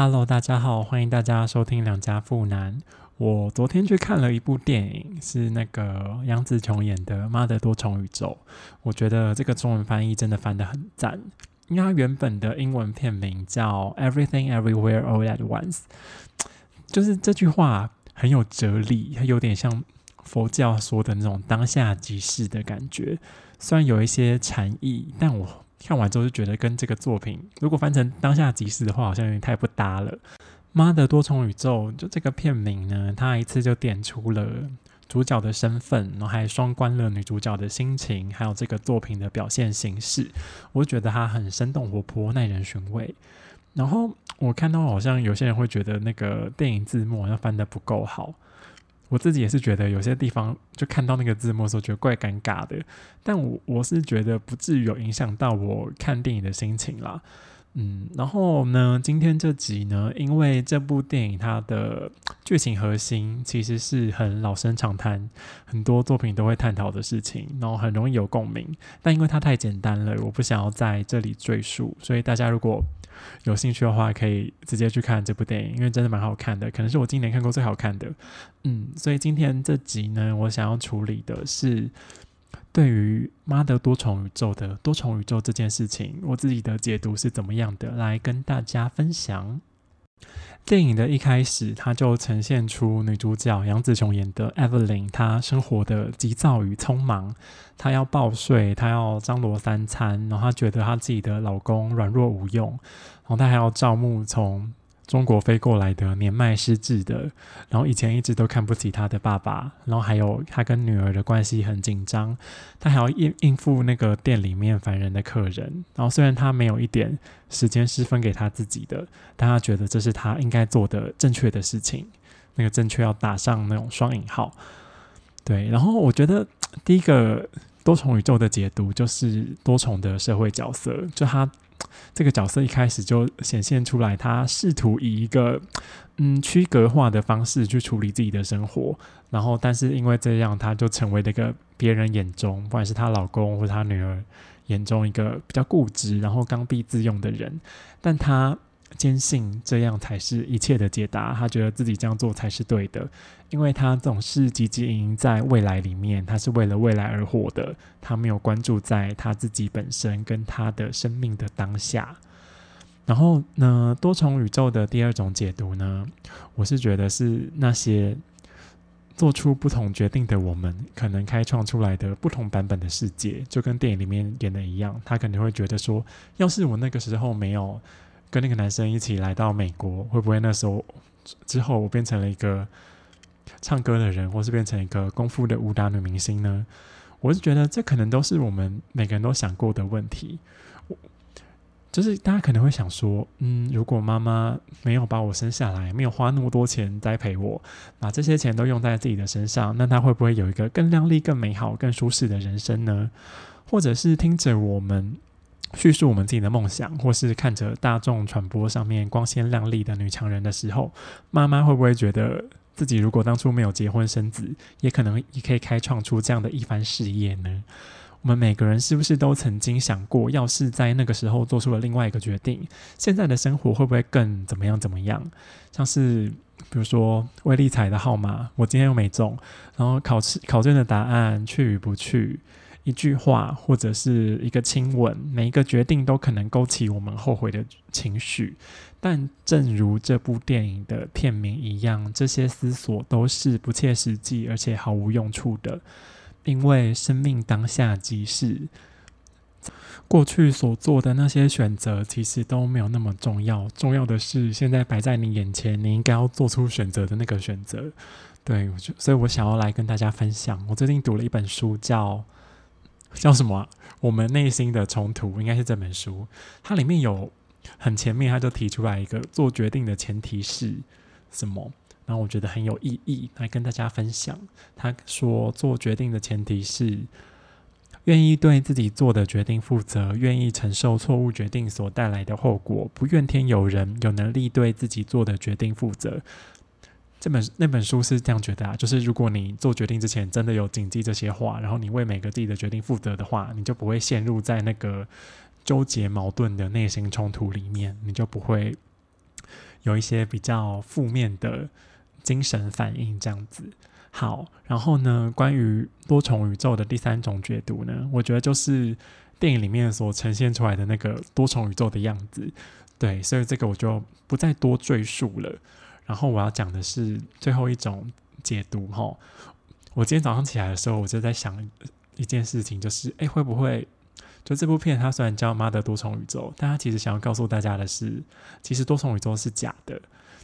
Hello，大家好，欢迎大家收听两家富男。我昨天去看了一部电影，是那个杨紫琼演的《妈的多重宇宙》。我觉得这个中文翻译真的翻得很赞，因为它原本的英文片名叫《Everything Everywhere All at Once》，就是这句话很有哲理，它有点像佛教说的那种当下即事的感觉。虽然有一些禅意，但我。看完之后就觉得跟这个作品如果翻成当下即时的话，好像有点太不搭了。妈的多重宇宙，就这个片名呢，他一次就点出了主角的身份，然后还双关了女主角的心情，还有这个作品的表现形式。我觉得它很生动活泼，耐人寻味。然后我看到好像有些人会觉得那个电影字幕好像翻的不够好。我自己也是觉得有些地方就看到那个字幕的时候，觉得怪尴尬的。但我我是觉得不至于有影响到我看电影的心情啦。嗯，然后呢，今天这集呢，因为这部电影它的剧情核心其实是很老生常谈，很多作品都会探讨的事情，然后很容易有共鸣。但因为它太简单了，我不想要在这里赘述，所以大家如果有兴趣的话，可以直接去看这部电影，因为真的蛮好看的，可能是我今年看过最好看的。嗯，所以今天这集呢，我想要处理的是对于妈的多重宇宙的多重宇宙这件事情，我自己的解读是怎么样的，来跟大家分享。电影的一开始，它就呈现出女主角杨紫琼演的 Evelyn，她生活的急躁与匆忙。她要报税，她要张罗三餐，然后她觉得她自己的老公软弱无用，然后她还要照顾从。中国飞过来的年迈失智的，然后以前一直都看不起他的爸爸，然后还有他跟女儿的关系很紧张，他还要应应付那个店里面烦人的客人，然后虽然他没有一点时间是分给他自己的，但他觉得这是他应该做的正确的事情，那个正确要打上那种双引号，对，然后我觉得第一个多重宇宙的解读就是多重的社会角色，就他。这个角色一开始就显现出来，他试图以一个嗯区隔化的方式去处理自己的生活，然后但是因为这样，他就成为了一个别人眼中，不管是她老公或她女儿眼中一个比较固执，然后刚愎自用的人，但他。坚信这样才是一切的解答，他觉得自己这样做才是对的，因为他总是汲汲营营在未来里面，他是为了未来而活的，他没有关注在他自己本身跟他的生命的当下。然后呢，多重宇宙的第二种解读呢，我是觉得是那些做出不同决定的我们，可能开创出来的不同版本的世界，就跟电影里面演的一样，他可能会觉得说，要是我那个时候没有。跟那个男生一起来到美国，会不会那时候之后我变成了一个唱歌的人，或是变成一个功夫的武打女明星呢？我是觉得这可能都是我们每个人都想过的问题。就是大家可能会想说，嗯，如果妈妈没有把我生下来，没有花那么多钱栽培我，把这些钱都用在自己的身上，那她会不会有一个更亮丽、更美好、更舒适的人生呢？或者是听着我们？叙述我们自己的梦想，或是看着大众传播上面光鲜亮丽的女强人的时候，妈妈会不会觉得自己如果当初没有结婚生子，也可能也可以开创出这样的一番事业呢？我们每个人是不是都曾经想过，要是在那个时候做出了另外一个决定，现在的生活会不会更怎么样怎么样？像是比如说威力彩的号码，我今天又没中，然后考试考卷的答案去与不去？一句话或者是一个亲吻，每一个决定都可能勾起我们后悔的情绪。但正如这部电影的片名一样，这些思索都是不切实际而且毫无用处的。因为生命当下即是，过去所做的那些选择其实都没有那么重要。重要的是现在摆在你眼前，你应该要做出选择的那个选择。对，所以我想要来跟大家分享。我最近读了一本书，叫。叫什么？我们内心的冲突应该是这本书，它里面有很前面，他就提出来一个做决定的前提是什么，然后我觉得很有意义，来跟大家分享。他说，做决定的前提是愿意对自己做的决定负责，愿意承受错误决定所带来的后果，不怨天尤人，有能力对自己做的决定负责。这本那本书是这样觉得啊，就是如果你做决定之前真的有谨记这些话，然后你为每个自己的决定负责的话，你就不会陷入在那个纠结矛盾的内心冲突里面，你就不会有一些比较负面的精神反应，这样子。好，然后呢，关于多重宇宙的第三种解读呢，我觉得就是电影里面所呈现出来的那个多重宇宙的样子。对，所以这个我就不再多赘述了。然后我要讲的是最后一种解读哈。我今天早上起来的时候，我就在想一件事情，就是哎，会不会就这部片它虽然叫《妈的多重宇宙》，但它其实想要告诉大家的是，其实多重宇宙是假的。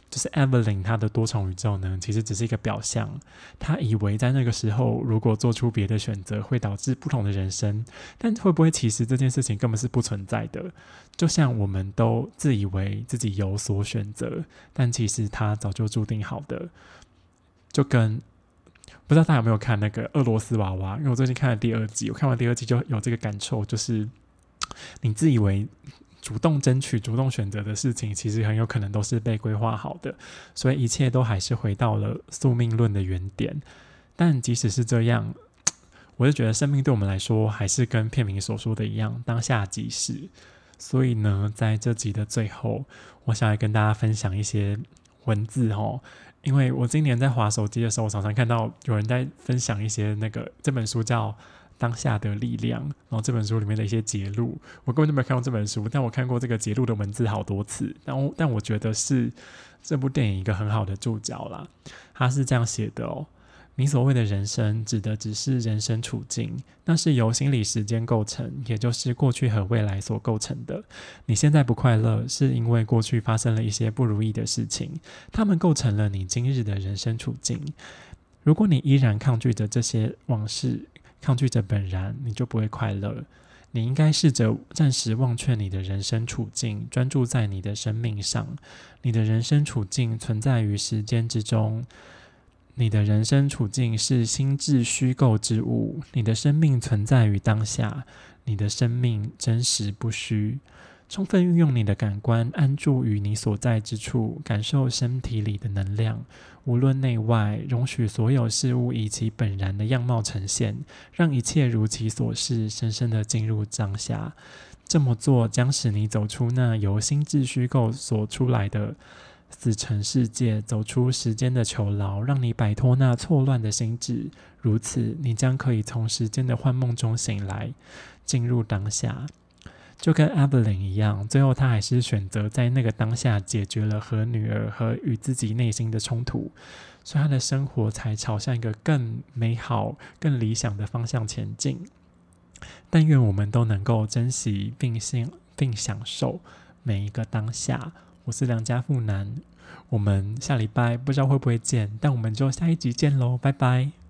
就是 Evelyn 她的多重宇宙呢，其实只是一个表象。她以为在那个时候，如果做出别的选择，会导致不同的人生。但会不会其实这件事情根本是不存在的？就像我们都自以为自己有所选择，但其实它早就注定好的。就跟不知道大家有没有看那个俄罗斯娃娃？因为我最近看了第二季，我看完第二季就有这个感受，就是你自以为。主动争取、主动选择的事情，其实很有可能都是被规划好的，所以一切都还是回到了宿命论的原点。但即使是这样，我就觉得生命对我们来说，还是跟片名所说的一样，当下即是。所以呢，在这集的最后，我想来跟大家分享一些文字哦，因为我今年在划手机的时候，我常常看到有人在分享一些那个这本书叫。当下的力量，然后这本书里面的一些节录，我根本就没有看过这本书，但我看过这个节录的文字好多次。但我但我觉得是这部电影一个很好的注脚啦。他是这样写的哦：你所谓的人生，指的只是人生处境，那是由心理时间构成，也就是过去和未来所构成的。你现在不快乐，是因为过去发生了一些不如意的事情，他们构成了你今日的人生处境。如果你依然抗拒着这些往事，抗拒着本然，你就不会快乐。你应该试着暂时忘却你的人生处境，专注在你的生命上。你的人生处境存在于时间之中，你的人生处境是心智虚构之物。你的生命存在于当下，你的生命真实不虚。充分运用你的感官，安住于你所在之处，感受身体里的能量，无论内外，容许所有事物以其本然的样貌呈现，让一切如其所是，深深的进入当下。这么做将使你走出那由心智虚构所出来的死沉世界，走出时间的囚牢，让你摆脱那错乱的心智。如此，你将可以从时间的幻梦中醒来，进入当下。就跟 Evelyn 一样，最后他还是选择在那个当下解决了和女儿和与自己内心的冲突，所以他的生活才朝向一个更美好、更理想的方向前进。但愿我们都能够珍惜并幸并享受每一个当下。我是良家富男，我们下礼拜不知道会不会见，但我们就下一集见喽，拜拜。